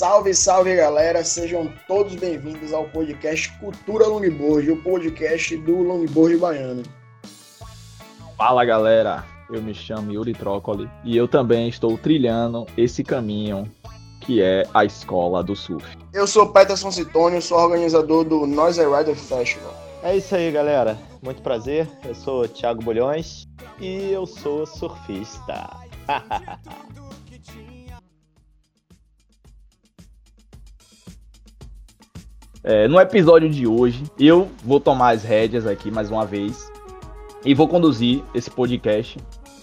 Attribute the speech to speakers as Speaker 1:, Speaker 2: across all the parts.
Speaker 1: Salve, salve galera, sejam todos bem-vindos ao podcast Cultura Longboard, o podcast do Longboard Baiano.
Speaker 2: Fala galera, eu me chamo Yuri Trócoli e eu também estou trilhando esse caminho que é a escola do surf.
Speaker 1: Eu sou Peterson Citônio, sou organizador do Noise Rider Festival.
Speaker 3: É isso aí galera, muito prazer, eu sou Thiago Bolhões e eu sou surfista.
Speaker 2: É, no episódio de hoje, eu vou tomar as rédeas aqui mais uma vez e vou conduzir esse podcast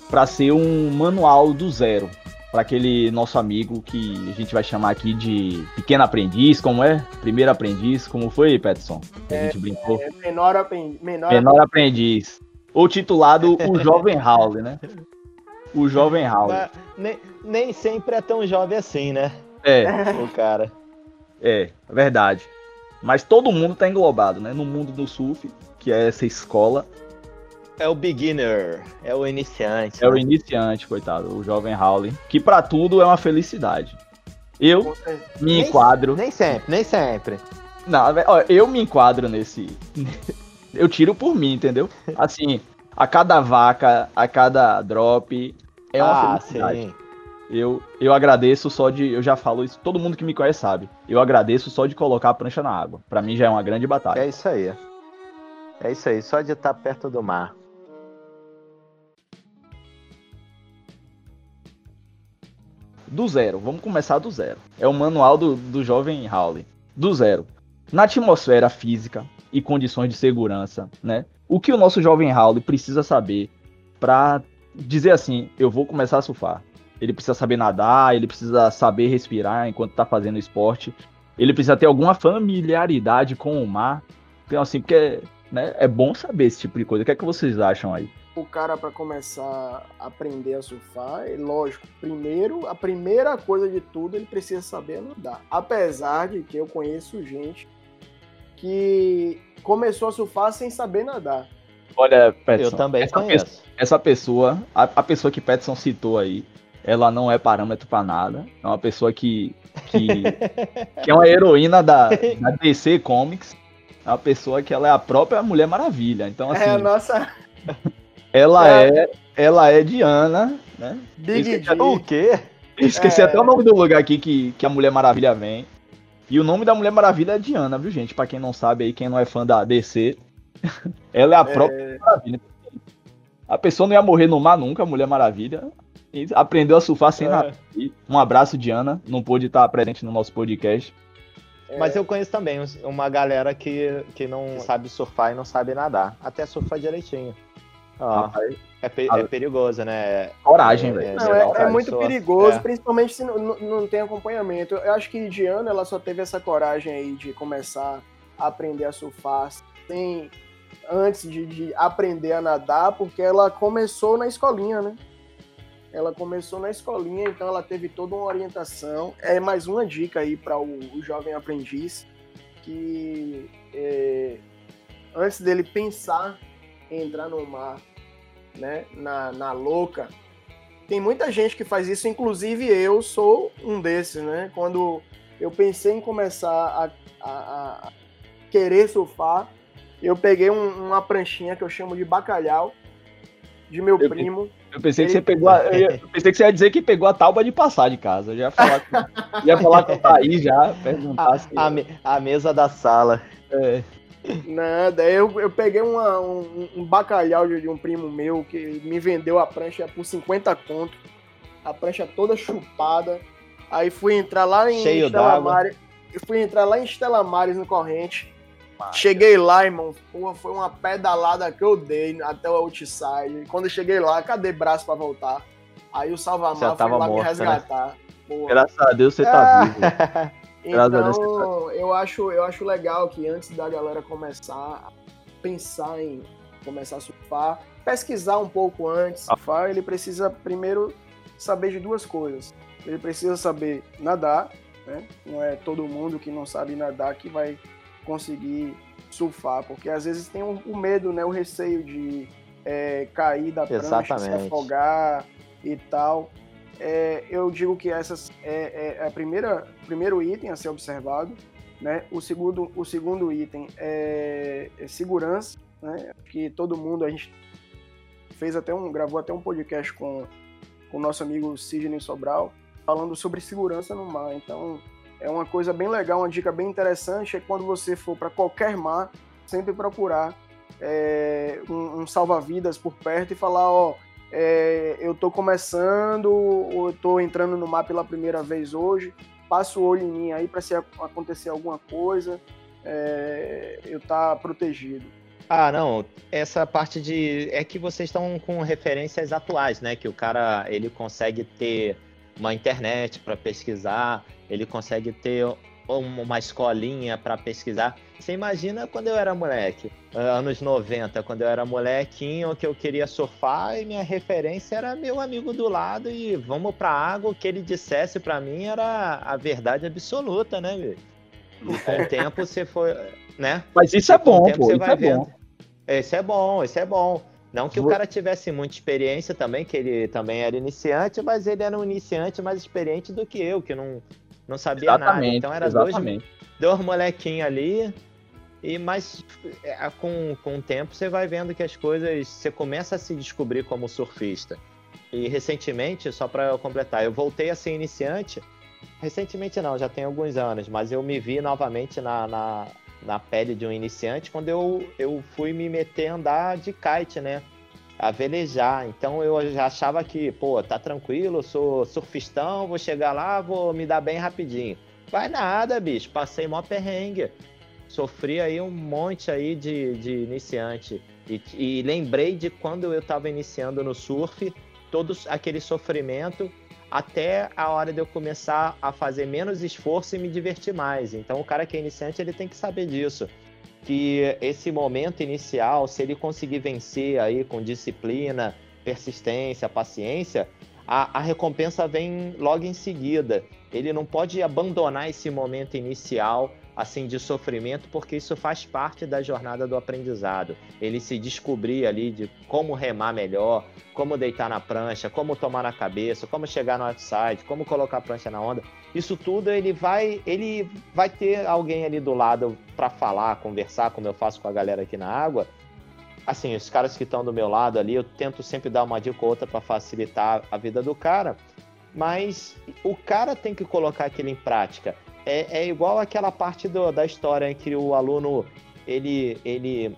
Speaker 2: para ser um manual do zero para aquele nosso amigo que a gente vai chamar aqui de pequeno aprendiz, como é? Primeiro aprendiz, como foi, Peterson?
Speaker 1: a é, gente brincou. É, menor, aprendiz,
Speaker 2: menor, menor aprendiz. Ou titulado O Jovem Raul, né? O Jovem Raul.
Speaker 3: Nem, nem sempre é tão jovem assim, né?
Speaker 2: É.
Speaker 3: O cara.
Speaker 2: É, verdade. Mas todo mundo está englobado, né? No mundo do surf, que é essa escola.
Speaker 3: É o beginner, é o iniciante.
Speaker 2: É né? o iniciante, coitado, o jovem Howley. Que para tudo é uma felicidade. Eu me enquadro.
Speaker 3: Nem, nem sempre, nem sempre.
Speaker 2: Não, ó, eu me enquadro nesse. eu tiro por mim, entendeu? Assim, a cada vaca, a cada drop, é uma ah, felicidade. Sim. Eu, eu agradeço só de. Eu já falo isso, todo mundo que me conhece sabe. Eu agradeço só de colocar a prancha na água. Para mim já é uma grande batalha.
Speaker 3: É isso aí. É isso aí, só de estar perto do mar.
Speaker 2: Do zero, vamos começar do zero. É o manual do, do jovem Howley. Do zero. Na atmosfera física e condições de segurança, né? O que o nosso jovem Howley precisa saber para dizer assim, eu vou começar a surfar ele precisa saber nadar, ele precisa saber respirar enquanto está fazendo esporte, ele precisa ter alguma familiaridade com o mar. Então, assim, porque né, é bom saber esse tipo de coisa. O que é que vocês acham aí?
Speaker 1: O cara, para começar a aprender a surfar, é lógico, primeiro, a primeira coisa de tudo, ele precisa saber nadar. Apesar de que eu conheço gente que começou a surfar sem saber nadar.
Speaker 2: Olha, Peterson,
Speaker 3: eu também essa conheço.
Speaker 2: Pessoa, essa pessoa, a, a pessoa que Peterson citou aí, ela não é parâmetro para nada. É uma pessoa que, que, que é uma heroína da, da, DC Comics. É uma pessoa que ela é a própria Mulher Maravilha. Então, assim.
Speaker 1: É a nossa.
Speaker 2: Ela é, é ela é Diana, né?
Speaker 3: Big D. O quê?
Speaker 2: Esqueci é... até o nome do lugar aqui que, que a Mulher Maravilha vem. E o nome da Mulher Maravilha é Diana, viu, gente? Para quem não sabe aí, quem não é fã da DC, ela é a própria é... Maravilha. A pessoa não ia morrer no mar nunca, a Mulher Maravilha aprendeu a surfar sem é. nada. Um abraço, Diana. Não pôde estar presente no nosso podcast.
Speaker 3: É. Mas eu conheço também uma galera que, que não sabe surfar e não sabe nadar. Até surfar direitinho. Ó, é, pe é, perigoso, né?
Speaker 2: Coragem, velho.
Speaker 1: É, é, é, muito perigoso, é. principalmente se não, não tem acompanhamento. Eu acho que Diana ela só teve essa coragem aí de começar a aprender a surfar sem antes de, de aprender a nadar, porque ela começou na escolinha, né? Ela começou na escolinha, então ela teve toda uma orientação. É mais uma dica aí para o, o, jovem aprendiz que é, antes dele pensar em entrar no mar, né, na, na louca, tem muita gente que faz isso, inclusive eu sou um desses, né? Quando eu pensei em começar a, a, a querer surfar, eu peguei um, uma pranchinha que eu chamo de bacalhau de meu
Speaker 2: eu,
Speaker 1: primo.
Speaker 2: Eu pensei que você pegou a, eu pensei que você ia dizer que pegou a tábua de passar de casa. Eu ia falar com, ia falar com o Thaís já, perguntar
Speaker 3: a, se... a, me, a mesa da sala.
Speaker 2: É.
Speaker 1: Nada, eu, eu peguei uma, um, um, bacalhau de, de, um primo meu que me vendeu a prancha por 50 conto. A prancha toda chupada. Aí fui entrar lá em
Speaker 3: Cheio Estela
Speaker 1: Mares. Fui entrar lá em Estela Mares no corrente. Cheguei lá, irmão. Porra, foi uma pedalada que eu dei até o outside. Quando eu cheguei lá, cadê braço pra voltar? Aí o Salvamar foi lá morto, me né? resgatar.
Speaker 2: Né? Graças a Deus você tá vivo.
Speaker 1: então, tá eu acho, eu acho legal que antes da galera começar a pensar em começar a surfar, pesquisar um pouco antes. Surfar, ele precisa primeiro saber de duas coisas. Ele precisa saber nadar, né? Não é todo mundo que não sabe nadar que vai conseguir surfar, porque às vezes tem o medo, né, o receio de é, cair da prancha, se afogar e tal. é, eu digo que essas é, é a primeira primeiro item a ser observado, né? O segundo o segundo item é, é segurança, né? Que todo mundo a gente fez até um gravou até um podcast com, com o nosso amigo Sidney Sobral falando sobre segurança no mar. Então é uma coisa bem legal, uma dica bem interessante é quando você for para qualquer mar sempre procurar é, um, um salva-vidas por perto e falar, ó, é, eu tô começando, ou eu tô entrando no mar pela primeira vez hoje, passo o olho em mim aí para se acontecer alguma coisa, é, eu tá protegido.
Speaker 3: Ah, não, essa parte de é que vocês estão com referências atuais, né? Que o cara ele consegue ter uma internet para pesquisar, ele consegue ter uma escolinha para pesquisar. Você imagina quando eu era moleque, anos 90, quando eu era molequinho, que eu queria surfar e minha referência era meu amigo do lado e vamos pra água, o que ele dissesse para mim era a verdade absoluta, né, velho? E com o tempo você foi, né?
Speaker 2: Mas isso é bom, pô, isso é vendo. bom.
Speaker 3: Esse é bom, esse é bom. Não que o cara tivesse muita experiência também, que ele também era iniciante, mas ele era um iniciante mais experiente do que eu, que não, não sabia exatamente, nada. Então era exatamente. dois, dois molequinhos ali. E mas é, com, com o tempo você vai vendo que as coisas. Você começa a se descobrir como surfista. E recentemente, só para completar, eu voltei a ser iniciante. Recentemente não, já tem alguns anos, mas eu me vi novamente na, na, na pele de um iniciante quando eu, eu fui me meter a andar de kite, né? a velejar. Então eu já achava que, pô, tá tranquilo, sou surfistão, vou chegar lá, vou me dar bem rapidinho. Vai nada, bicho, passei mó perrengue. Sofri aí um monte aí de, de iniciante. E, e lembrei de quando eu tava iniciando no surf, todo aquele sofrimento até a hora de eu começar a fazer menos esforço e me divertir mais. Então o cara que é iniciante, ele tem que saber disso que esse momento inicial, se ele conseguir vencer aí com disciplina, persistência, paciência, a, a recompensa vem logo em seguida. Ele não pode abandonar esse momento inicial assim de sofrimento, porque isso faz parte da jornada do aprendizado. Ele se descobrir ali de como remar melhor, como deitar na prancha, como tomar na cabeça, como chegar no outside, como colocar a prancha na onda. Isso tudo ele vai, ele vai ter alguém ali do lado para falar, conversar, como eu faço com a galera aqui na água. Assim, os caras que estão do meu lado ali, eu tento sempre dar uma dica ou outra para facilitar a vida do cara, mas o cara tem que colocar aquilo em prática é, é igual aquela parte do, da história em que o aluno ele, ele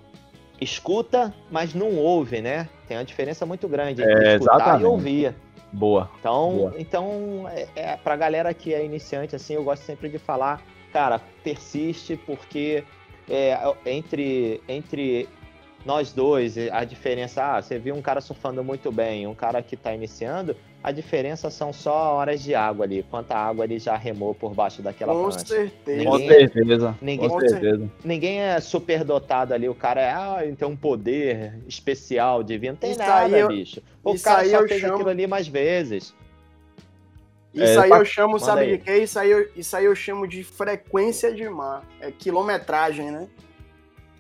Speaker 3: escuta, mas não ouve, né? Tem uma diferença muito grande entre é, escutar exatamente. e ouvir.
Speaker 2: Boa.
Speaker 3: Então,
Speaker 2: Boa.
Speaker 3: então é, é, pra galera que é iniciante, assim, eu gosto sempre de falar, cara, persiste, porque é, entre, entre nós dois, a diferença, ah, você viu um cara surfando muito bem, um cara que está iniciando, a diferença são só horas de água ali, quanta água ele já remou por baixo daquela
Speaker 1: Com
Speaker 3: prancha.
Speaker 1: Certeza.
Speaker 2: Ninguém, Com certeza.
Speaker 3: Ninguém,
Speaker 2: Com certeza.
Speaker 3: Ninguém é super dotado ali, o cara é, ah, tem um poder especial, divino. Tem isso nada, eu, bicho. O cara só fez chamo... aquilo ali mais vezes.
Speaker 1: Isso é, aí eu chamo, sabe aí. de quê? Isso aí, eu, isso aí eu chamo de frequência de mar. É quilometragem, né?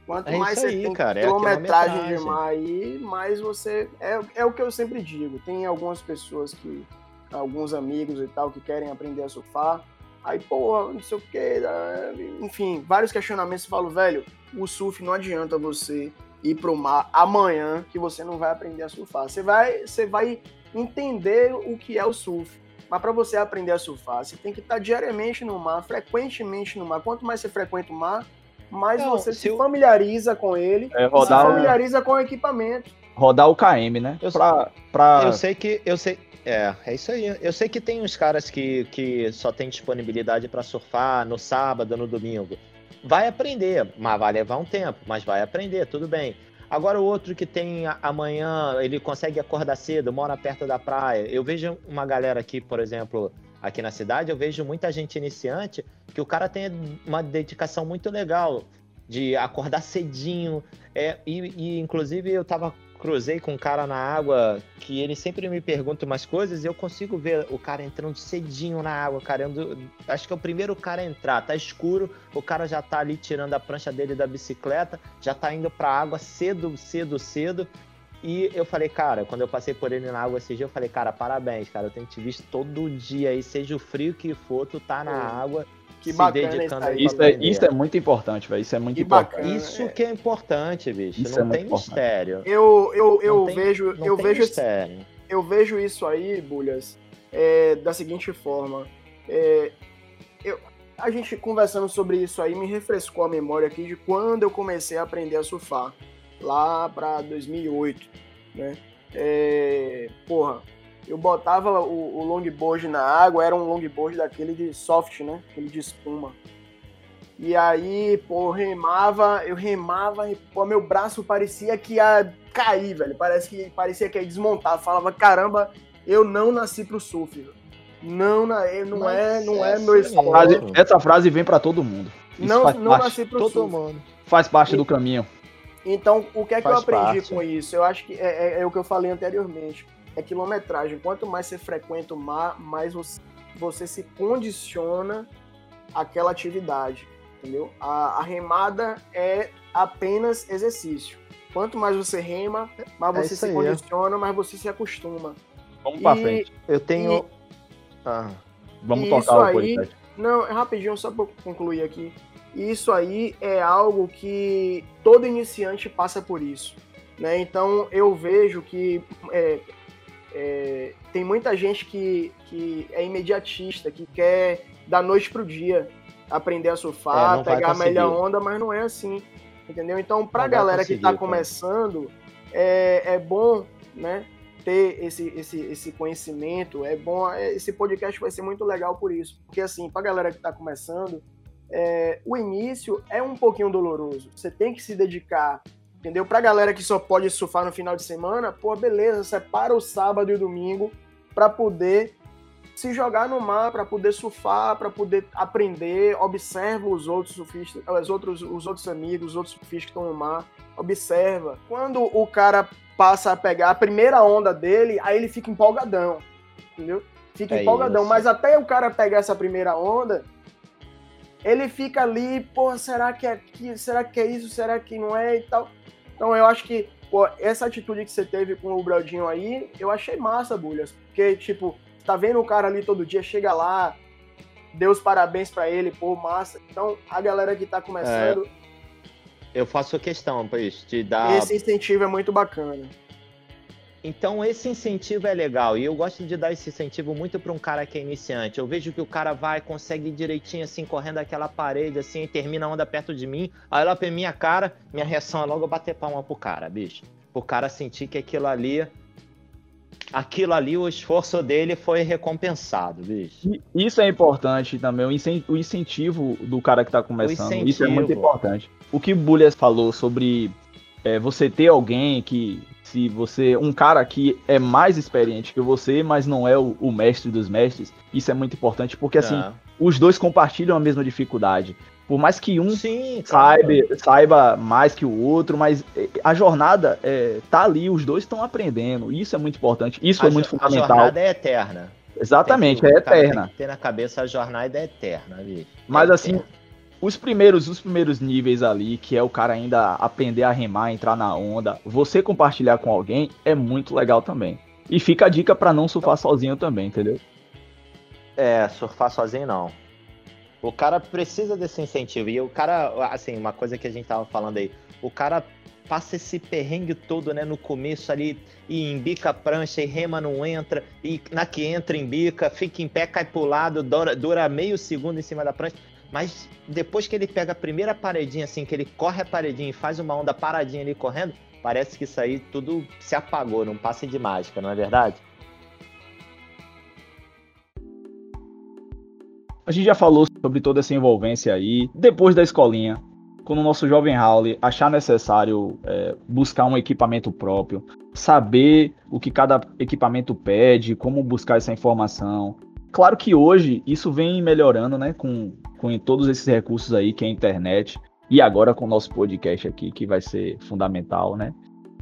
Speaker 1: Quanto é mais você aí, tem cara, é quilometragem é de mar aí, mais você. É, é o que eu sempre digo. Tem algumas pessoas que. Alguns amigos e tal que querem aprender a surfar. Aí, pô, não sei o que. Enfim, vários questionamentos. Eu falo, velho, o surf não adianta você ir pro mar amanhã que você não vai aprender a surfar. Você vai, você vai entender o que é o surf. Mas para você aprender a surfar, você tem que estar diariamente no mar, frequentemente no mar. Quanto mais você frequenta o mar, mas não, você se, se familiariza com ele,
Speaker 2: é, rodar
Speaker 1: se familiariza com o equipamento.
Speaker 2: Rodar o KM, né?
Speaker 3: Eu, pra, pra... eu sei que. Eu sei, é, é isso aí. Eu sei que tem uns caras que, que só tem disponibilidade para surfar no sábado, no domingo. Vai aprender, mas vai levar um tempo, mas vai aprender, tudo bem. Agora o outro que tem amanhã, ele consegue acordar cedo, mora perto da praia. Eu vejo uma galera aqui, por exemplo, aqui na cidade, eu vejo muita gente iniciante que o cara tem uma dedicação muito legal de acordar cedinho. É, e, e inclusive eu tava cruzei com um cara na água que ele sempre me pergunta umas coisas e eu consigo ver o cara entrando cedinho na água, cara. Eu, acho que é o primeiro cara a entrar, tá escuro, o cara já tá ali tirando a prancha dele da bicicleta, já tá indo pra água cedo, cedo, cedo. E eu falei, cara, quando eu passei por ele na água esse dia, eu falei, cara, parabéns, cara. Eu tenho te visto todo dia aí, seja o frio que for, tu tá na água.
Speaker 1: Que bacana isso,
Speaker 2: aí, isso, é, isso é muito importante, velho. Isso é muito que importante. Bacana,
Speaker 3: isso que é importante, bicho. Isso não é tem mistério.
Speaker 1: Eu, eu, eu tem, vejo. eu vejo mistério. eu vejo isso aí, Bulhas, é, da seguinte forma. É, eu, a gente conversando sobre isso aí me refrescou a memória aqui de quando eu comecei a aprender a surfar lá para 2008, né? É, porra, eu botava o, o longboard na água, era um longboard daquele de soft, né? Aquele de espuma. E aí, pô, remava, eu remava e, pô, meu braço parecia que ia cair, velho. Parece que, parecia que ia desmontar. Eu falava, caramba, eu não nasci pro surf, velho. Não, não é, não é, é meu
Speaker 2: esporte. Essa frase vem para todo mundo.
Speaker 1: Isso não, não nasci pro todo surf. mundo.
Speaker 2: Faz parte e, do caminho.
Speaker 1: Então, o que é que Faz eu aprendi parte. com isso? Eu acho que é, é, é, o que eu falei anteriormente. É quilometragem. Quanto mais você frequenta o mar, mais você, você se condiciona àquela atividade. Entendeu? A, a, remada é apenas exercício. Quanto mais você rema, mais é você se aí, condiciona, mais você se acostuma.
Speaker 2: Vamos pra frente.
Speaker 3: Eu tenho. E,
Speaker 2: ah, vamos tocar o
Speaker 1: aí, Não, é rapidinho, só pra concluir aqui. Isso aí é algo que todo iniciante passa por isso. Né? Então eu vejo que é, é, tem muita gente que, que é imediatista, que quer da noite pro dia aprender a surfar, é, pegar a melhor onda, mas não é assim. Entendeu? Então, pra não galera que tá começando, é, é bom, né? ter esse, esse, esse conhecimento, é bom. É, esse podcast vai ser muito legal por isso. Porque, assim, pra galera que tá começando, é, o início é um pouquinho doloroso. Você tem que se dedicar, entendeu? Pra galera que só pode surfar no final de semana, pô, beleza, separa o sábado e o domingo para poder se jogar no mar, para poder surfar, para poder aprender, observa os outros surfistas, os outros, os outros amigos, os outros surfistas que estão no mar, observa. Quando o cara passa a pegar a primeira onda dele, aí ele fica empolgadão, entendeu? Fica é empolgadão, isso. mas até o cara pegar essa primeira onda, ele fica ali, pô, será que é aqui, será que é isso, será que não é e tal. Então eu acho que, pô, essa atitude que você teve com o Brodinho aí, eu achei massa, Bulhas. Porque, tipo, tá vendo o cara ali todo dia, chega lá, deu os parabéns para ele, pô, massa. Então, a galera que tá começando. É,
Speaker 3: eu faço questão, pois, de dar.
Speaker 1: Esse incentivo é muito bacana.
Speaker 3: Então esse incentivo é legal e eu gosto de dar esse incentivo muito para um cara que é iniciante. Eu vejo que o cara vai, consegue direitinho assim, correndo aquela parede assim, e termina a onda perto de mim, aí lá pra minha cara, minha reação é logo bater palma pro cara, bicho. O cara sentir que aquilo ali aquilo ali, o esforço dele foi recompensado, bicho.
Speaker 2: Isso é importante também, o incentivo do cara que tá começando. Isso é muito importante. O que o Bullies falou sobre é, você ter alguém que se você um cara que é mais experiente que você, mas não é o, o mestre dos mestres, isso é muito importante porque assim é. os dois compartilham a mesma dificuldade. Por mais que um Sim, saiba, saiba mais que o outro, mas é, a jornada é, tá ali, os dois estão aprendendo. Isso é muito importante, isso a é muito fundamental. A
Speaker 3: jornada é eterna.
Speaker 2: Exatamente, é eterna. Tem
Speaker 3: que ter na cabeça a jornada é eterna, ali.
Speaker 2: Mas
Speaker 3: é
Speaker 2: assim, eterna os primeiros, os primeiros níveis ali, que é o cara ainda aprender a remar, entrar na onda, você compartilhar com alguém é muito legal também. E fica a dica para não surfar sozinho também, entendeu?
Speaker 3: É, surfar sozinho não. O cara precisa desse incentivo. E o cara, assim, uma coisa que a gente tava falando aí, o cara passa esse perrengue todo, né, no começo ali, e embica a prancha, e rema não entra, e na que entra, embica, fica em pé, cai pro lado, dura, dura meio segundo em cima da prancha. Mas depois que ele pega a primeira paredinha, assim, que ele corre a paredinha e faz uma onda paradinha ali correndo, parece que isso aí tudo se apagou, não passa de mágica, não é verdade?
Speaker 2: A gente já falou sobre toda essa envolvência aí. Depois da escolinha, quando o nosso jovem Raul achar necessário é, buscar um equipamento próprio, saber o que cada equipamento pede, como buscar essa informação. Claro que hoje isso vem melhorando, né, com com todos esses recursos aí, que é a internet, e agora com o nosso podcast aqui, que vai ser fundamental, né?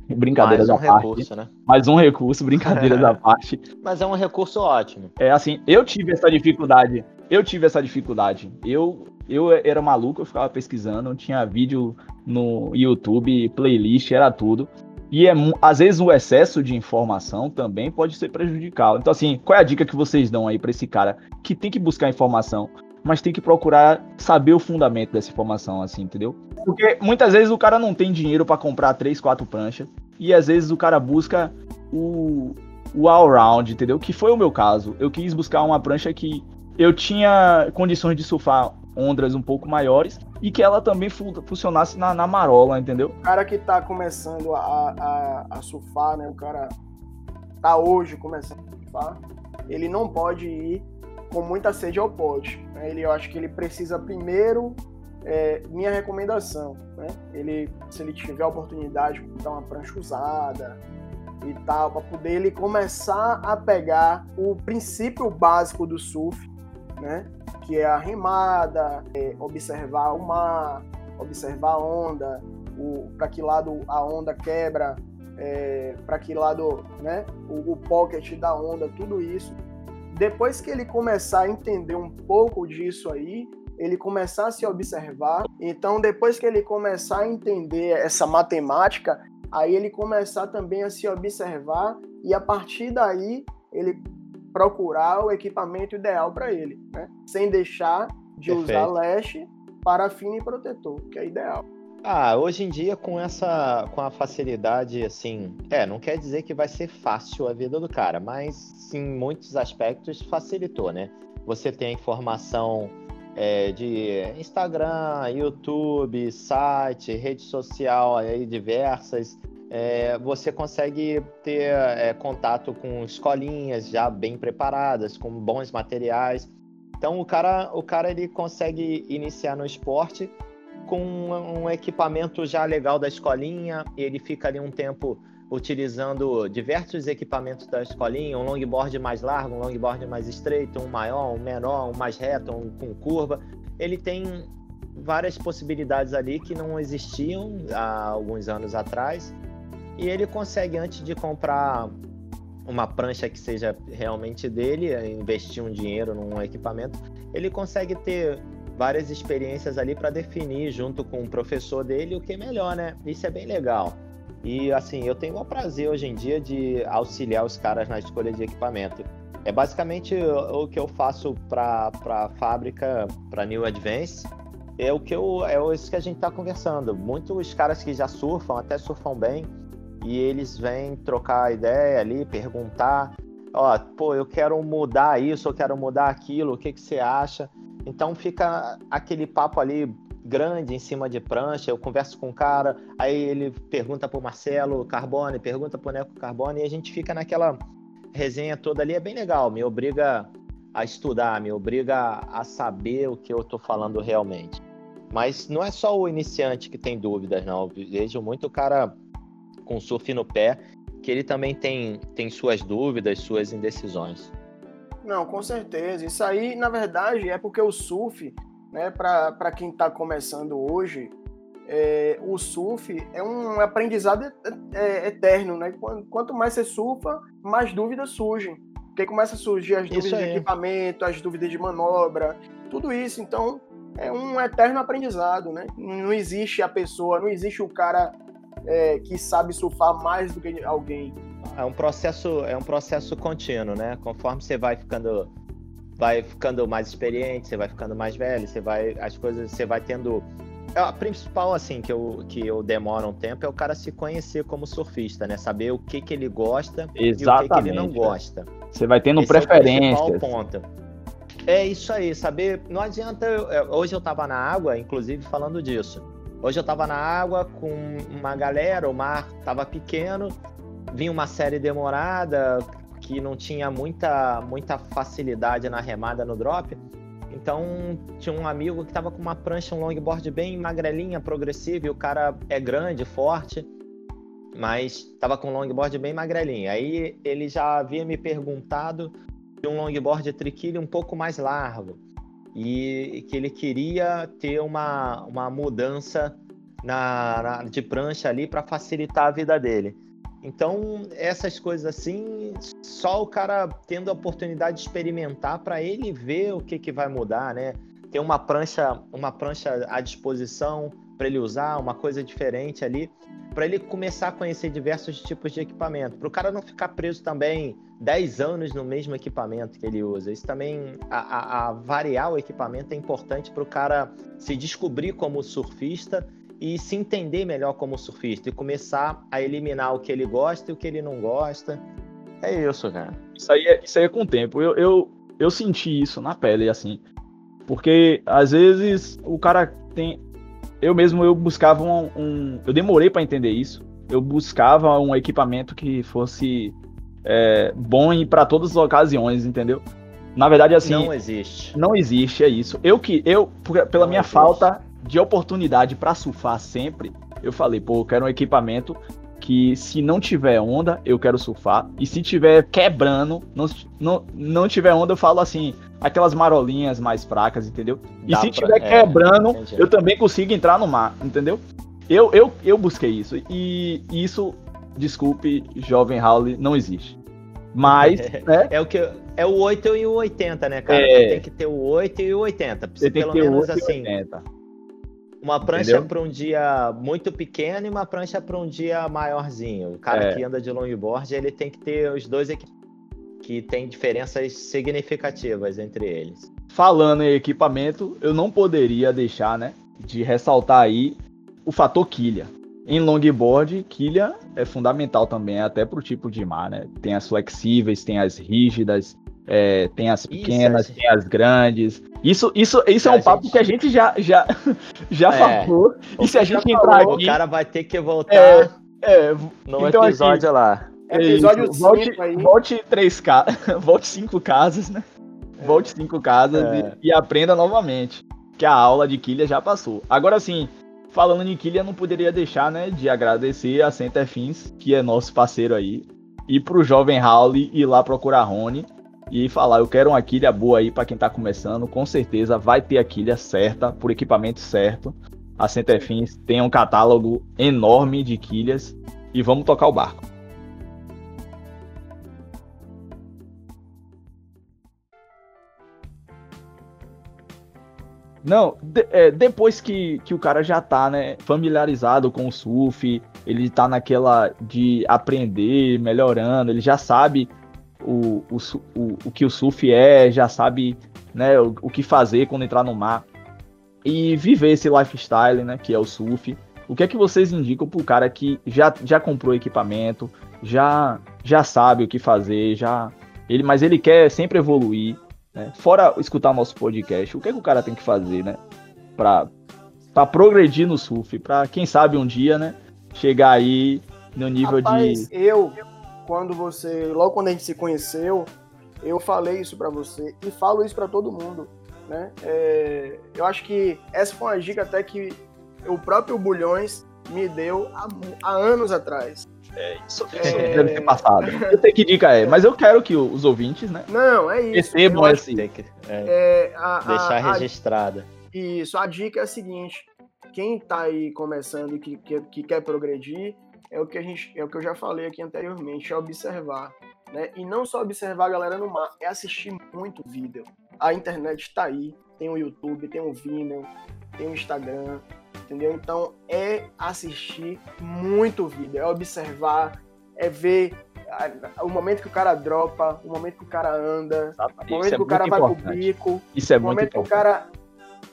Speaker 2: Brincadeiras Mais um à recurso, parte. Né? Mais um recurso, brincadeiras à parte.
Speaker 3: Mas é um recurso ótimo.
Speaker 2: É assim, eu tive essa dificuldade. Eu tive essa dificuldade. Eu, eu era maluco, eu ficava pesquisando, tinha vídeo no YouTube, playlist, era tudo. E é, às vezes o excesso de informação também pode ser prejudicial. Então, assim, qual é a dica que vocês dão aí para esse cara que tem que buscar informação, mas tem que procurar saber o fundamento dessa informação, assim, entendeu? Porque muitas vezes o cara não tem dinheiro para comprar três, quatro pranchas, e às vezes o cara busca o, o all-round, entendeu? Que foi o meu caso. Eu quis buscar uma prancha que eu tinha condições de surfar ondas um pouco maiores e que ela também fu funcionasse na, na, marola, entendeu?
Speaker 1: O cara que tá começando a, a, a, surfar, né? O cara tá hoje começando a surfar, ele não pode ir com muita sede ao pote. Né? Ele, eu acho que ele precisa primeiro, é, minha recomendação, né? Ele, se ele tiver a oportunidade de comprar uma prancha usada, e tal, para poder ele começar a pegar o princípio básico do surf, né? Que é a remada, é observar o mar, observar a onda, para que lado a onda quebra, é, para que lado, né? O, o pocket da onda, tudo isso. Depois que ele começar a entender um pouco disso aí, ele começar a se observar. Então, depois que ele começar a entender essa matemática, aí ele começar também a se observar e a partir daí ele procurar o equipamento ideal para ele, né? Sem deixar de Perfeito. usar leste, parafina e protetor, que é ideal.
Speaker 3: Ah, hoje em dia com essa com a facilidade assim, é, não quer dizer que vai ser fácil a vida do cara, mas em muitos aspectos facilitou, né? Você tem a informação é, de Instagram, YouTube, site, rede social aí diversas. É, você consegue ter é, contato com escolinhas já bem preparadas, com bons materiais. Então o cara, o cara ele consegue iniciar no esporte com um equipamento já legal da escolinha, ele fica ali um tempo utilizando diversos equipamentos da escolinha, um longboard mais largo, um longboard mais estreito, um maior, um menor, um mais reto, um com curva. Ele tem várias possibilidades ali que não existiam há alguns anos atrás. E ele consegue, antes de comprar uma prancha que seja realmente dele, investir um dinheiro num equipamento, ele consegue ter várias experiências ali para definir junto com o professor dele o que é melhor, né? Isso é bem legal. E assim, eu tenho o prazer hoje em dia de auxiliar os caras na escolha de equipamento. É basicamente o que eu faço para a fábrica, para New Advance. É o que eu, é isso que a gente está conversando. Muitos caras que já surfam, até surfam bem, e eles vêm trocar ideia ali, perguntar, ó, pô, eu quero mudar isso, eu quero mudar aquilo, o que que você acha? Então fica aquele papo ali grande em cima de prancha, eu converso com o cara, aí ele pergunta pro Marcelo Carbone, pergunta pro Neco Carbone, e a gente fica naquela resenha toda ali, é bem legal, me obriga a estudar, me obriga a saber o que eu tô falando realmente. Mas não é só o iniciante que tem dúvidas, não. Eu vejo muito cara com surf no pé, que ele também tem, tem suas dúvidas, suas indecisões.
Speaker 1: Não, com certeza. Isso aí, na verdade, é porque o surf né, para quem está começando hoje, é, o surf é um aprendizado é, eterno, né? Quanto mais você surfa, mais dúvidas surgem. Porque começa a surgir as dúvidas de equipamento, as dúvidas de manobra, tudo isso. Então, é um eterno aprendizado, né? Não existe a pessoa, não existe o cara é, que sabe surfar mais do que alguém.
Speaker 3: É um processo, é um processo contínuo, né? Conforme você vai ficando vai ficando mais experiente, você vai ficando mais velho, você vai as coisas, você vai tendo é, a principal assim que eu que eu demoro um tempo é o cara se conhecer como surfista, né? Saber o que que ele gosta
Speaker 2: Exatamente,
Speaker 3: e o que, que ele não gosta.
Speaker 2: Você vai tendo Esse preferências. É o
Speaker 3: ponto. É isso aí, saber. Não adianta. É, hoje eu tava na água, inclusive falando disso. Hoje eu tava na água com uma galera, o mar tava pequeno, vinha uma série demorada, que não tinha muita, muita facilidade na remada no drop. Então, tinha um amigo que estava com uma prancha, um longboard bem magrelinha, progressiva, e o cara é grande, forte, mas estava com um longboard bem magrelinho. Aí ele já havia me perguntado de um longboard triquilho um pouco mais largo e que ele queria ter uma, uma mudança na, na de prancha ali para facilitar a vida dele. Então, essas coisas assim, só o cara tendo a oportunidade de experimentar para ele ver o que, que vai mudar, né? Ter uma prancha, uma prancha à disposição para ele usar, uma coisa diferente ali. para ele começar a conhecer diversos tipos de equipamento, para o cara não ficar preso também 10 anos no mesmo equipamento que ele usa. Isso também, a, a, a variar o equipamento é importante para o cara se descobrir como surfista e se entender melhor como surfista e começar a eliminar o que ele gosta e o que ele não gosta. É isso, cara.
Speaker 2: Isso aí é, isso aí é com o tempo. Eu, eu, eu senti isso na pele, assim. Porque às vezes o cara tem. Eu mesmo eu buscava um. um... Eu demorei para entender isso. Eu buscava um equipamento que fosse é, bom para todas as ocasiões, entendeu? Na verdade, assim.
Speaker 3: Não existe.
Speaker 2: Não existe, é isso. Eu que. Eu, pela não minha existe. falta de oportunidade para surfar sempre, eu falei, pô, eu quero um equipamento que se não tiver onda, eu quero surfar. E se tiver quebrando, não, não, não tiver onda, eu falo assim, aquelas marolinhas mais fracas, entendeu? E Dá se pra... tiver é, quebrando, eu também consigo entrar no mar, entendeu? Eu, eu, eu busquei isso. E isso, desculpe, jovem Howley, não existe. Mas,
Speaker 3: né? É o que é o 8 e o 80, né, cara? É... Tem que ter o 8 e o 80. Você pelo menos assim. 80. Uma prancha para um dia muito pequeno e uma prancha para um dia maiorzinho. O cara é. que anda de longboard, ele tem que ter os dois equipamentos que tem diferenças significativas entre eles.
Speaker 2: Falando em equipamento, eu não poderia deixar, né, de ressaltar aí o fator quilha. Em longboard, quilha é fundamental também, até para o tipo de mar, né? Tem as flexíveis, tem as rígidas, é, tem as pequenas, isso, tem as grandes. Isso, isso, isso é, um papo gente... que a gente já, já, já é, falou. E se a gente entrar falou, aqui.
Speaker 3: O cara vai ter que voltar é,
Speaker 2: é,
Speaker 3: no então, episódio lá.
Speaker 2: Episódio isso, volte, volte três casas. volte cinco casas, né? Volte cinco casas é. e, e, aprenda novamente. Que a aula de quilha já passou. Agora sim, falando de quilha, não poderia deixar, né, de agradecer a Center Fins, que é nosso parceiro aí. E pro jovem Howley ir lá procurar Rony e falar, eu quero uma quilha boa aí para quem tá começando, com certeza vai ter a quilha certa, por equipamento certo. A Centerfins tem um catálogo enorme de quilhas e vamos tocar o barco. Não, de, é, depois que, que o cara já tá, né, familiarizado com o surf, ele tá naquela de aprender, melhorando, ele já sabe o, o, o, o que o surf é, já sabe né, o, o que fazer quando entrar no mar. E viver esse lifestyle, né, que é o surf. O que é que vocês indicam pro cara que já, já comprou equipamento, já, já sabe o que fazer, já ele, mas ele quer sempre evoluir, né? Fora escutar nosso podcast, o que é que o cara tem que fazer, né? Pra, pra progredir no surf, pra quem sabe um dia, né? Chegar aí no nível
Speaker 1: Rapaz, de. Eu, quando você, logo quando a gente se conheceu, eu falei isso para você e falo isso para todo mundo, né? É, eu acho que essa foi uma dica até que o próprio Bulhões me deu há, há anos atrás.
Speaker 2: É, isso, é... deve ter passado. Eu sei que dica é, mas eu quero que os ouvintes, né?
Speaker 1: Não, é isso.
Speaker 2: Recebam esse.
Speaker 3: Que, é, é, a, deixar a, registrada.
Speaker 1: Isso, a dica é a seguinte: quem tá aí começando e que, que, que quer progredir, é o que a gente, é o que eu já falei aqui anteriormente, é observar, né? E não só observar a galera no mar, é assistir muito vídeo. A internet está aí, tem o YouTube, tem o Vimeo, tem o Instagram, entendeu? Então é assistir muito vídeo, é observar, é ver o momento que o cara dropa, o momento que o cara anda, o momento é que o cara vai importante. pro bico,
Speaker 2: Isso é
Speaker 1: o momento
Speaker 2: que o
Speaker 1: cara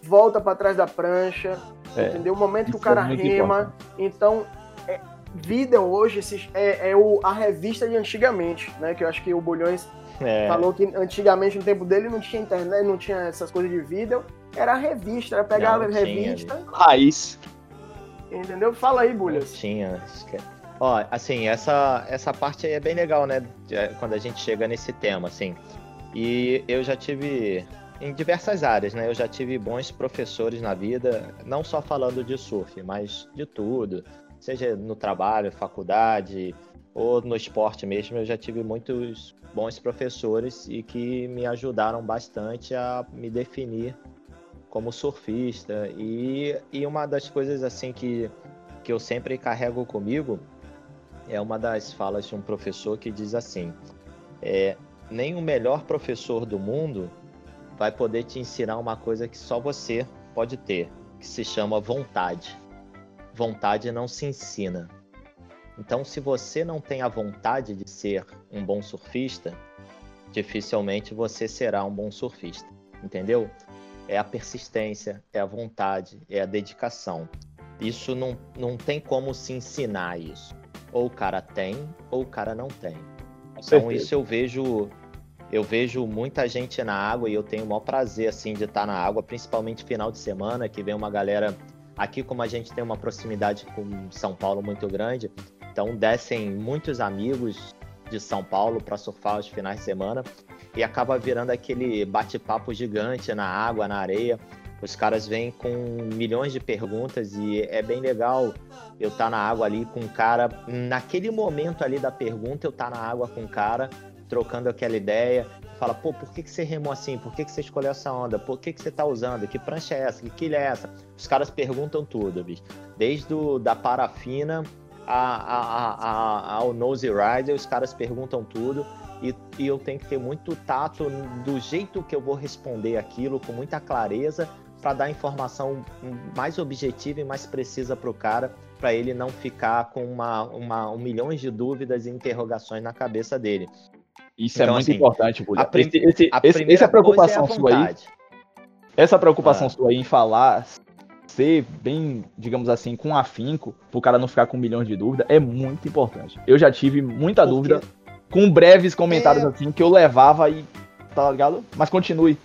Speaker 1: volta para trás da prancha, é. entendeu? O momento que o cara é rema. Importante. Então, é, Vida hoje é, é o, a revista de antigamente, né? Que eu acho que o Bulhões é. falou que antigamente, no tempo dele, não tinha internet, não tinha essas coisas de vídeo. Era a revista, era pegar a revista.
Speaker 2: Raiz.
Speaker 1: Entendeu? Fala aí, Bulhas.
Speaker 3: tinha. Ó, assim, essa, essa parte aí é bem legal, né? Quando a gente chega nesse tema, assim. E eu já tive em diversas áreas, né? Eu já tive bons professores na vida, não só falando de surf, mas de tudo seja no trabalho, faculdade ou no esporte mesmo, eu já tive muitos bons professores e que me ajudaram bastante a me definir como surfista. E, e uma das coisas assim que, que eu sempre carrego comigo é uma das falas de um professor que diz assim: é, nem o melhor professor do mundo vai poder te ensinar uma coisa que só você pode ter, que se chama vontade vontade não se ensina, Então, se você não tem a vontade de ser um bom surfista, dificilmente você será um bom surfista, entendeu? É a persistência, é a vontade, é a dedicação. Isso não, não tem como se ensinar isso. Ou o cara tem, ou o cara não tem. Então isso eu vejo eu vejo muita gente na água e eu tenho o maior prazer assim de estar na água, principalmente final de semana, que vem uma galera aqui como a gente tem uma proximidade com São Paulo muito grande, então descem muitos amigos de São Paulo para surfar os finais de semana e acaba virando aquele bate-papo gigante na água, na areia. Os caras vêm com milhões de perguntas e é bem legal eu estar tá na água ali com o cara. Naquele momento ali da pergunta, eu estar tá na água com o cara, trocando aquela ideia. Fala, pô, por que, que você remou assim? Por que, que você escolheu essa onda? Por que, que você tá usando? Que prancha é essa? Que quilha é essa? Os caras perguntam tudo, bicho. Desde o, da parafina a, a, a, ao nose rider, os caras perguntam tudo. E, e eu tenho que ter muito tato do jeito que eu vou responder aquilo, com muita clareza, para dar informação mais objetiva e mais precisa para o cara, para ele não ficar com uma, uma, um milhão de dúvidas e interrogações na cabeça dele.
Speaker 2: Isso é então, é muito assim, importante, Julia. Esse, esse, esse, essa preocupação é sua aí, essa preocupação ah. sua aí em falar, ser bem, digamos assim, com afinco, para o cara não ficar com um milhão de dúvidas, é muito importante. Eu já tive muita Porque... dúvida, com breves comentários é... assim, que eu levava e. Tá ligado? Mas continue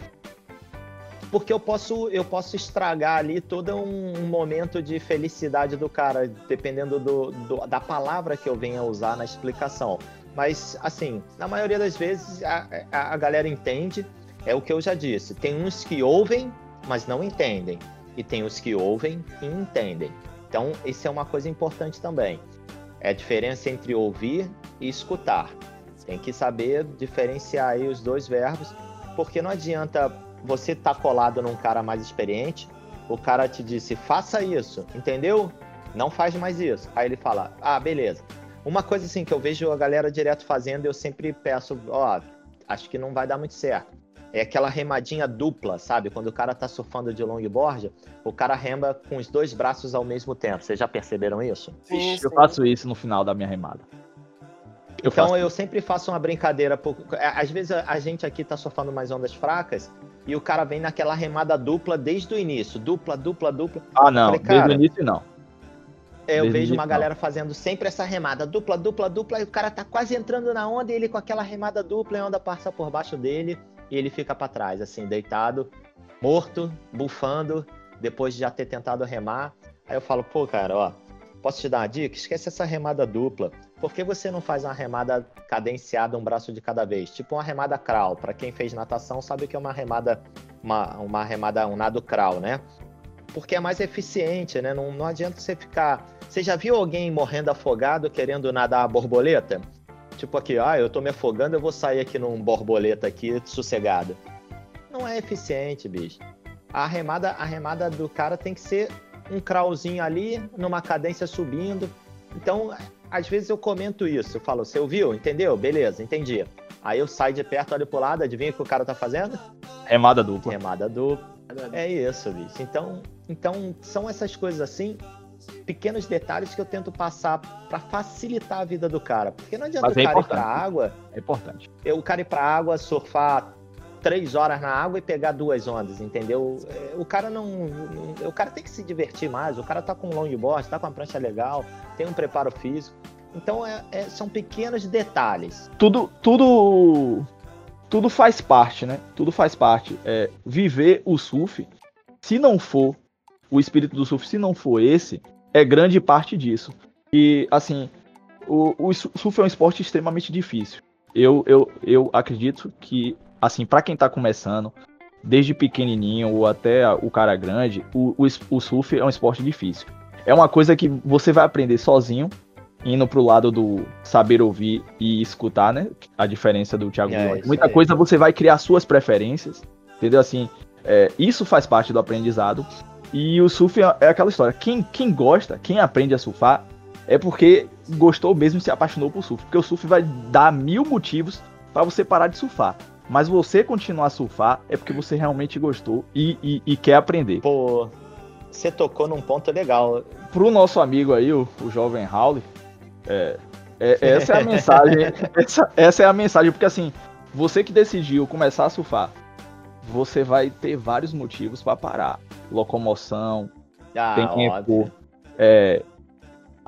Speaker 3: porque eu posso eu posso estragar ali todo um momento de felicidade do cara, dependendo do, do, da palavra que eu venha usar na explicação. Mas, assim, na maioria das vezes a, a, a galera entende, é o que eu já disse. Tem uns que ouvem, mas não entendem. E tem os que ouvem e entendem. Então, isso é uma coisa importante também. É a diferença entre ouvir e escutar. Tem que saber diferenciar aí os dois verbos, porque não adianta você tá colado num cara mais experiente, o cara te disse, faça isso, entendeu? Não faz mais isso. Aí ele fala, ah, beleza. Uma coisa assim que eu vejo a galera direto fazendo, eu sempre peço, ó, acho que não vai dar muito certo. É aquela remadinha dupla, sabe? Quando o cara tá surfando de longboard, o cara rema com os dois braços ao mesmo tempo. Vocês já perceberam isso?
Speaker 2: Sim, sim. Eu faço isso no final da minha remada.
Speaker 3: Eu então faço. eu sempre faço uma brincadeira. Às vezes a gente aqui tá surfando mais ondas fracas e o cara vem naquela remada dupla desde o início. Dupla, dupla, dupla.
Speaker 2: Ah, não. Falei, desde o início, não.
Speaker 3: Eu desde vejo uma galera não. fazendo sempre essa remada dupla, dupla, dupla, e o cara tá quase entrando na onda e ele com aquela remada dupla e a onda passa por baixo dele e ele fica para trás, assim, deitado, morto, bufando, depois de já ter tentado remar. Aí eu falo, pô, cara, ó, posso te dar uma dica? Esquece essa remada dupla. Por que você não faz uma remada cadenciada, um braço de cada vez? Tipo uma remada crawl. Para quem fez natação sabe que é uma remada, uma, uma remada, um nado crawl, né? Porque é mais eficiente, né? Não, não adianta você ficar. Você já viu alguém morrendo afogado querendo nadar a borboleta? Tipo aqui, ah, eu tô me afogando, eu vou sair aqui num borboleta aqui sossegado. Não é eficiente, bicho. A remada, a remada do cara tem que ser um crawlzinho ali, numa cadência subindo. Então, às vezes eu comento isso, eu falo, você ouviu? Entendeu? Beleza, entendi. Aí eu saio de perto, olho pro lado, adivinha o que o cara tá fazendo?
Speaker 2: Remada dupla.
Speaker 3: Remada dupla. É isso, bicho. Então, então são essas coisas assim, pequenos detalhes que eu tento passar para facilitar a vida do cara. Porque não adianta Mas o é cara ir pra água.
Speaker 2: É importante.
Speaker 3: Eu, o cara ir pra água, surfar três horas na água e pegar duas ondas, entendeu? É, o cara não, O cara tem que se divertir mais. O cara tá com um longboard, tá com uma prancha legal, tem um preparo físico. Então é, é, são pequenos detalhes.
Speaker 2: Tudo, tudo, tudo faz parte, né? Tudo faz parte. É, viver o surf, se não for o espírito do surf, se não for esse, é grande parte disso. E assim, o, o surf é um esporte extremamente difícil. Eu, eu, eu acredito que assim, para quem tá começando, desde pequenininho ou até o cara grande, o, o, o, surf é um esporte difícil. É uma coisa que você vai aprender sozinho, indo pro lado do saber ouvir e escutar, né? A diferença do Thiago é, Muita é. coisa você vai criar suas preferências, entendeu? Assim, é, isso faz parte do aprendizado. E o surf é, é aquela história. Quem, quem gosta, quem aprende a surfar, é porque gostou mesmo e se apaixonou por surf. Porque o surf vai dar mil motivos para você parar de surfar mas você continuar a surfar é porque você realmente gostou e, e, e quer aprender.
Speaker 3: Pô, você tocou num ponto legal.
Speaker 2: Pro nosso amigo aí, o, o jovem Howley, É, é, essa é a mensagem. essa, essa é a mensagem, porque assim, você que decidiu começar a surfar, você vai ter vários motivos para parar. Locomoção, ah, tempo, é,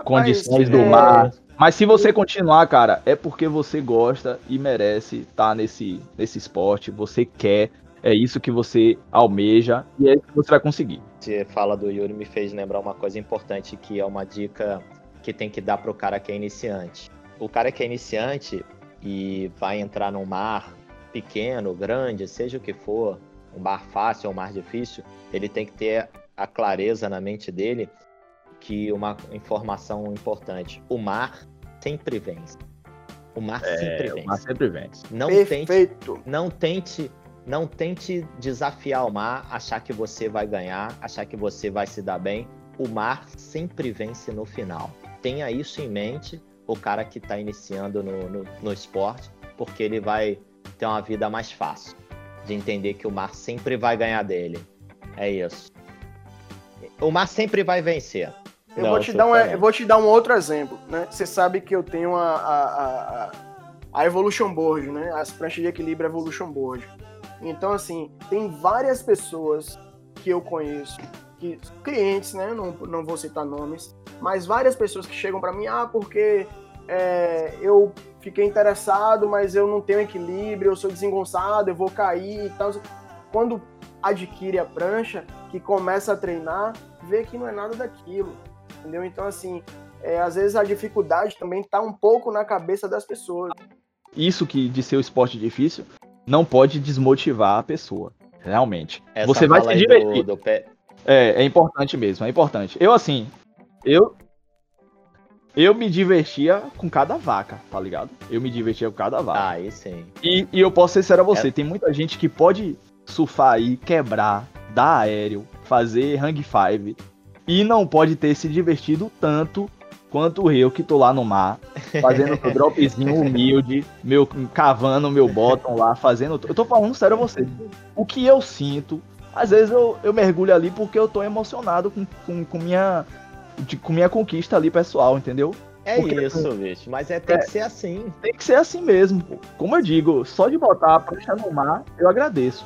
Speaker 2: condições do mar. Mas se você continuar, cara, é porque você gosta e merece estar tá nesse, nesse esporte, você quer, é isso que você almeja e é isso que você vai conseguir.
Speaker 3: Você fala do Yuri me fez lembrar uma coisa importante que é uma dica que tem que dar pro cara que é iniciante. O cara que é iniciante e vai entrar num mar pequeno, grande, seja o que for, um mar fácil ou um mar difícil, ele tem que ter a clareza na mente dele que uma informação importante. O mar sempre vence. O mar é, sempre vence.
Speaker 2: O mar sempre vence.
Speaker 3: Não Perfeito. tente, não tente, não tente desafiar o mar, achar que você vai ganhar, achar que você vai se dar bem. O mar sempre vence no final. Tenha isso em mente, o cara que está iniciando no, no, no esporte, porque ele vai ter uma vida mais fácil de entender que o mar sempre vai ganhar dele. É isso. O mar sempre vai vencer.
Speaker 1: Eu, Não, vou, te dar um, eu vou te dar um outro exemplo. Né? Você sabe que eu tenho a, a, a, a Evolution Board, né? as pranchas de equilíbrio Evolution Board. Então, assim, tem várias pessoas que eu conheço, que clientes, né? Não, não vou citar nomes, mas várias pessoas que chegam para mim, ah, porque é, eu fiquei interessado, mas eu não tenho equilíbrio, eu sou desengonçado, eu vou cair e tal. Quando adquire a prancha, que começa a treinar, vê que não é nada daquilo entendeu? Então, assim, é, às vezes a dificuldade também está um pouco na cabeça das pessoas.
Speaker 2: Isso que de ser o esporte difícil não pode desmotivar a pessoa, realmente. Essa Você vai se divertir. Do, do pé... É, é importante mesmo, é importante. Eu, assim, eu eu me divertia com cada vaca, tá ligado? Eu me divertia com cada vaca.
Speaker 3: Ah, aí sim.
Speaker 2: E, e eu posso ser sério a você, é. tem muita gente que pode surfar aí, quebrar, dar aéreo, fazer hang five, e não pode ter se divertido tanto quanto eu que tô lá no mar, fazendo o dropzinho humilde, meu cavando meu bottom lá, fazendo. Eu tô falando sério a você. O que eu sinto, às vezes eu, eu mergulho ali porque eu tô emocionado com, com, com minha de, com minha conquista ali pessoal, entendeu?
Speaker 3: É porque, isso, bicho. Mas é, tem é, que ser assim.
Speaker 2: Tem que ser assim mesmo. Pô. Como eu digo, só de botar a prancha no mar, eu agradeço.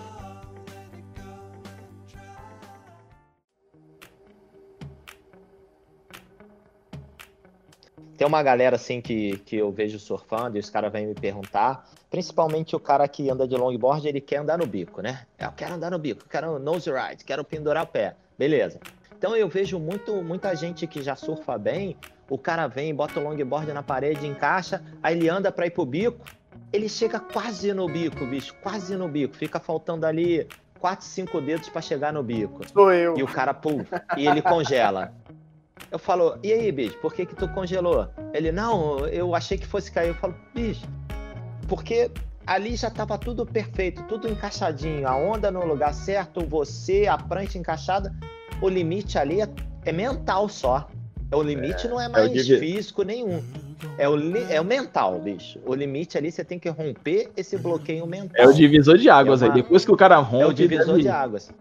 Speaker 3: Tem uma galera assim que, que eu vejo surfando e os caras vêm me perguntar, principalmente o cara que anda de longboard, ele quer andar no bico, né? Eu quero andar no bico, quero nose ride, quero pendurar o pé. Beleza. Então eu vejo muito, muita gente que já surfa bem, o cara vem, bota o longboard na parede, encaixa, aí ele anda para ir pro bico, ele chega quase no bico, bicho, quase no bico, fica faltando ali quatro, cinco dedos para chegar no bico.
Speaker 1: Sou eu.
Speaker 3: E o cara, pum, e ele congela. Eu falo, e aí, bicho, por que que tu congelou? Ele, não, eu achei que fosse cair. Eu falo, bicho, porque ali já tava tudo perfeito, tudo encaixadinho, a onda no lugar certo, você, a prancha encaixada. O limite ali é, é mental só. O limite é, não é, é mais é físico nenhum. É o, é o mental, bicho. O limite ali você tem que romper esse bloqueio mental.
Speaker 2: É o divisor de águas é uma... aí. Depois que o cara rompe. É
Speaker 3: o divisor deve, de águas.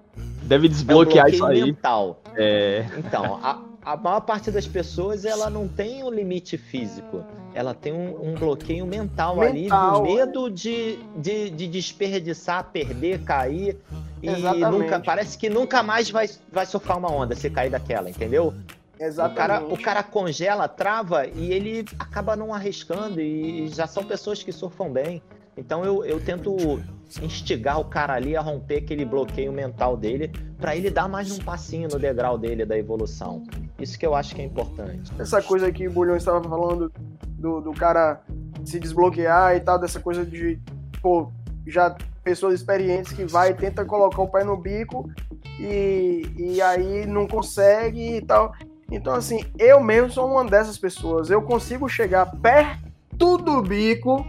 Speaker 2: Deve desbloquear é isso aí.
Speaker 3: mental. É. Então, a, a maior parte das pessoas ela não tem um limite físico, ela tem um, um bloqueio mental, mental, ali, do medo de, de, de, desperdiçar, perder, cair e nunca parece que nunca mais vai, vai surfar uma onda se cair daquela, entendeu?
Speaker 1: Exatamente.
Speaker 3: O cara, o cara congela, trava e ele acaba não arriscando e já são pessoas que surfam bem. Então eu, eu tento instigar o cara ali a romper aquele bloqueio mental dele para ele dar mais um passinho no degrau dele da evolução. Isso que eu acho que é importante.
Speaker 1: Essa coisa que o Bulhão estava falando do, do cara se desbloquear e tal, dessa coisa de, pô, já pessoas experientes que vai e tenta colocar o pé no bico e, e aí não consegue e tal. Então, assim, eu mesmo sou uma dessas pessoas. Eu consigo chegar perto do bico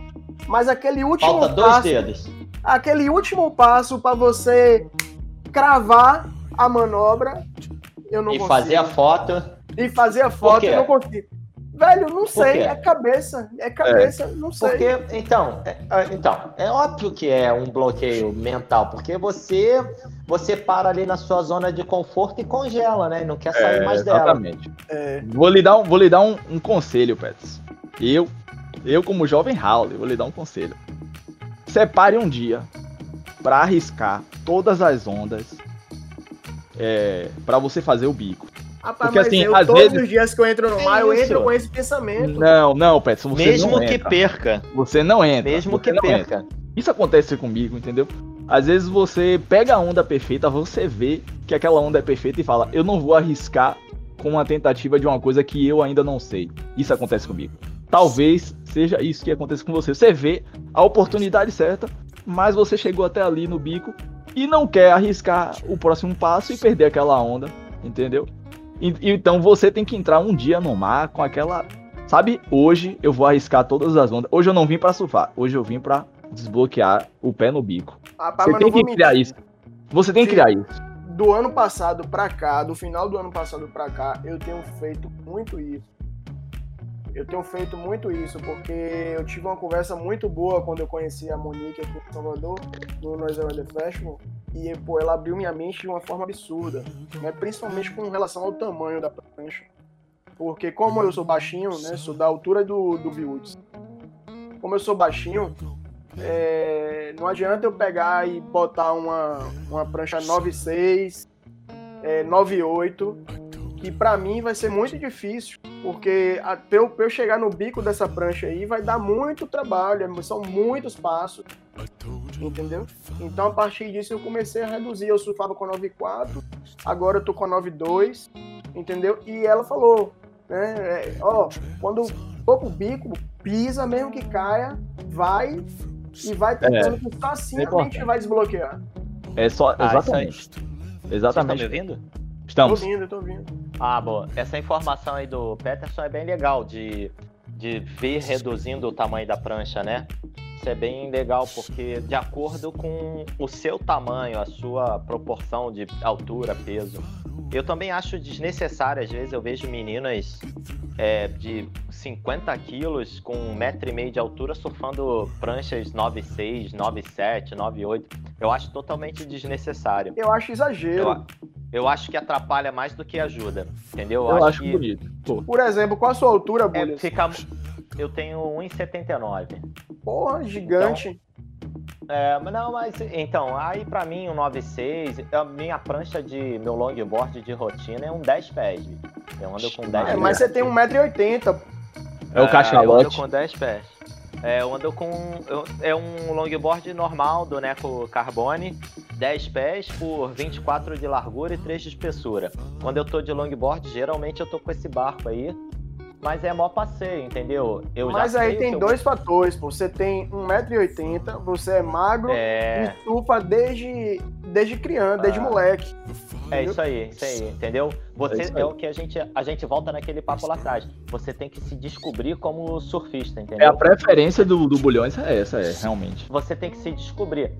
Speaker 1: mas aquele último
Speaker 3: Falta dois passo, dedos.
Speaker 1: Aquele último passo para você cravar a manobra, eu não
Speaker 3: e
Speaker 1: consigo.
Speaker 3: E fazer a foto.
Speaker 1: E fazer a foto, eu não consigo. Velho, não sei, é cabeça, é cabeça, é. não sei.
Speaker 3: Porque, então, é, é, então, é óbvio que é um bloqueio mental, porque você você para ali na sua zona de conforto e congela, né? Não quer sair é, mais dela.
Speaker 2: Exatamente. É. Vou lhe dar, um, vou lhe dar um, um conselho, Pets. Eu, eu como jovem Raul, vou lhe dar um conselho. Separe um dia para arriscar todas as ondas é, para você fazer o bico.
Speaker 1: Rapaz, Porque assim, eu, às todos vezes... os dias que eu entro no mar, eu entro com esse pensamento.
Speaker 2: Não, não, Pets,
Speaker 3: você Mesmo não que perca.
Speaker 2: Você não entra.
Speaker 3: Mesmo que perca. Entra.
Speaker 2: Isso acontece comigo, entendeu? Às vezes você pega a onda perfeita, você vê que aquela onda é perfeita e fala, eu não vou arriscar com uma tentativa de uma coisa que eu ainda não sei. Isso acontece comigo. Talvez seja isso que acontece com você. Você vê a oportunidade certa, mas você chegou até ali no bico e não quer arriscar o próximo passo e perder aquela onda, entendeu? E, então você tem que entrar um dia no mar com aquela. Sabe, hoje eu vou arriscar todas as ondas. Hoje eu não vim para surfar, hoje eu vim para desbloquear o pé no bico. Ah, pá, você tem que criar mentir. isso. Você tem que criar isso.
Speaker 1: Do ano passado pra cá, do final do ano passado pra cá, eu tenho feito muito isso. Eu tenho feito muito isso, porque eu tive uma conversa muito boa quando eu conheci a Monique aqui em Salvador, no Noise The Festival, e pô, ela abriu minha mente de uma forma absurda, né? principalmente com relação ao tamanho da prancha. Porque como eu sou baixinho, né, sou da altura do, do Biwoods, como eu sou baixinho, é, não adianta eu pegar e botar uma, uma prancha 9.6, é, 9.8, que para mim vai ser muito difícil, porque até eu, eu chegar no bico dessa prancha aí vai dar muito trabalho, são muitos passos, entendeu? Então a partir disso eu comecei a reduzir, eu surfava com 9.4, agora eu tô com 9.2, entendeu? E ela falou, né, é, ó, quando for pro bico, pisa mesmo que caia, vai e vai tentando é. que só assim é a mente vai desbloquear.
Speaker 2: É só. Ah, exatamente. Exatamente.
Speaker 3: Vocês estão me ouvindo?
Speaker 2: Estamos.
Speaker 1: Tô ouvindo, tô ouvindo.
Speaker 3: Ah, boa. Essa informação aí do Peterson é bem legal de, de ver reduzindo o tamanho da prancha, né? Isso é bem legal, porque de acordo com o seu tamanho, a sua proporção de altura, peso, eu também acho desnecessário, às vezes eu vejo meninas é, de 50 quilos com um metro e meio de altura surfando pranchas 9,6, 9,7, 9,8. Eu acho totalmente desnecessário.
Speaker 1: Eu acho exagero.
Speaker 3: Eu, eu acho que atrapalha mais do que ajuda, entendeu?
Speaker 2: Eu, eu acho, acho que... bonito.
Speaker 1: Pô. Por exemplo, qual a sua altura, Bulhas?
Speaker 3: É, fica... Eu tenho 1,79.
Speaker 1: Porra, gigante. Então,
Speaker 3: é, não, mas então, aí para mim um 9,6, a minha prancha de meu longboard de rotina é um 10 pés. Eu ando com 10
Speaker 1: é, Mas você tem 1,80m.
Speaker 2: É o cachalote. Eu
Speaker 3: ando com 10 pés. É, eu ando com. Eu, é um longboard normal do Neco Carbone, 10 pés por 24 de largura e 3 de espessura. Quando eu tô de longboard, geralmente eu tô com esse barco aí, mas é mó passeio, entendeu?
Speaker 1: Eu mas aí tem dois eu... fatores, pô. Você tem 1,80m, você é magro é... e surfa desde, desde criança, desde ah. moleque.
Speaker 3: É isso aí, isso aí, entendeu? Você é, é, o que a gente a gente volta naquele papo lá atrás. Você tem que se descobrir como surfista, entendeu?
Speaker 2: É a preferência do, do Bulhões é essa, é, realmente.
Speaker 3: Você tem que se descobrir.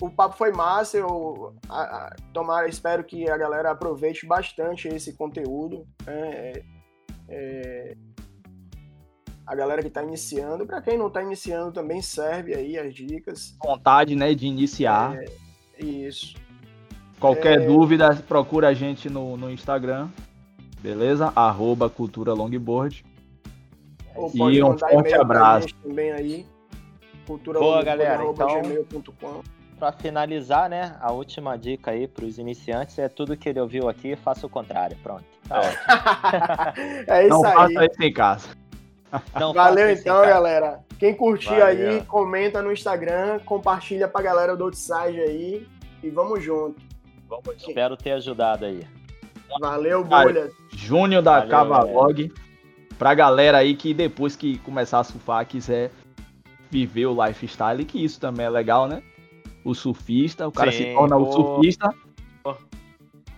Speaker 1: o papo foi massa. Eu a, a, tomara, espero que a galera aproveite bastante esse conteúdo. Né? É, é, a galera que está iniciando, para quem não está iniciando também serve aí as dicas.
Speaker 2: Vontade, né, de iniciar.
Speaker 1: É, isso.
Speaker 2: Qualquer é. dúvida, procura a gente no, no Instagram, beleza? Arroba Cultura Longboard.
Speaker 1: e um forte abraço. Também aí.
Speaker 3: Cultura Boa, galera. Então, para finalizar, né, a última dica aí para os iniciantes é tudo que ele ouviu aqui, faça o contrário. Pronto. Tá
Speaker 1: é isso
Speaker 2: Não
Speaker 1: aí.
Speaker 2: faça isso em casa.
Speaker 1: Não Valeu então, galera. Quem curtir Valeu. aí, comenta no Instagram, compartilha pra galera do Outside aí e vamos junto.
Speaker 3: Vamos, espero ter ajudado aí.
Speaker 1: Valeu, bolha.
Speaker 2: Júnior da Valeu, Cavalog. Pra galera aí que depois que começar a surfar quiser viver o lifestyle, que isso também é legal, né? o surfista, o cara Sim, se torna o surfista.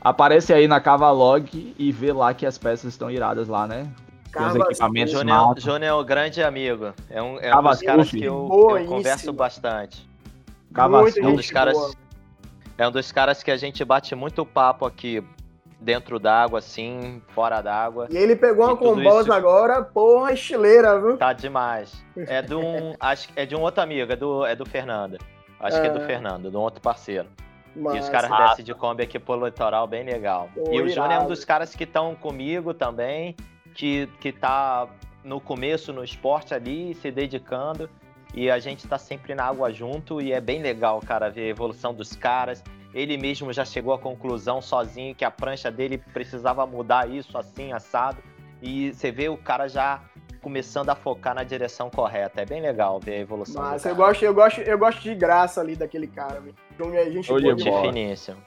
Speaker 2: Aparece aí na Cavalog e vê lá que as peças estão iradas lá, né?
Speaker 3: Tem os equipamentos Júnior, Júnior é um grande amigo. É um, é um dos caras que eu, eu converso bastante. É um dos caras. É um dos caras que a gente bate muito papo aqui. dentro d'água, assim, fora d'água.
Speaker 1: E ele pegou uma combosa isso... agora, porra, estileira, viu?
Speaker 3: Tá demais. É de um, acho, é de um outro amigo, é do, é do Fernando. Acho é. que é do é. Fernando, de um outro parceiro. Mas... E os caras ah. descem de Kombi aqui pro litoral, bem legal. Pô, e o Júnior é um dos caras que estão comigo também, que, que tá no começo no esporte ali, se dedicando. E a gente tá sempre na água junto e é bem legal, cara, ver a evolução dos caras. Ele mesmo já chegou à conclusão sozinho que a prancha dele precisava mudar isso assim, assado. E você vê o cara já começando a focar na direção correta. É bem legal ver a evolução.
Speaker 1: Mas eu gosto, eu gosto, eu gosto de graça ali daquele cara. Então a gente
Speaker 3: Show de finíssimo.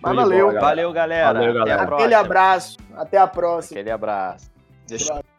Speaker 1: Mas valeu.
Speaker 3: Valeu, galera.
Speaker 1: Valeu, galera. Aquele abraço. Até a próxima.
Speaker 3: Aquele abraço.
Speaker 1: Deixa...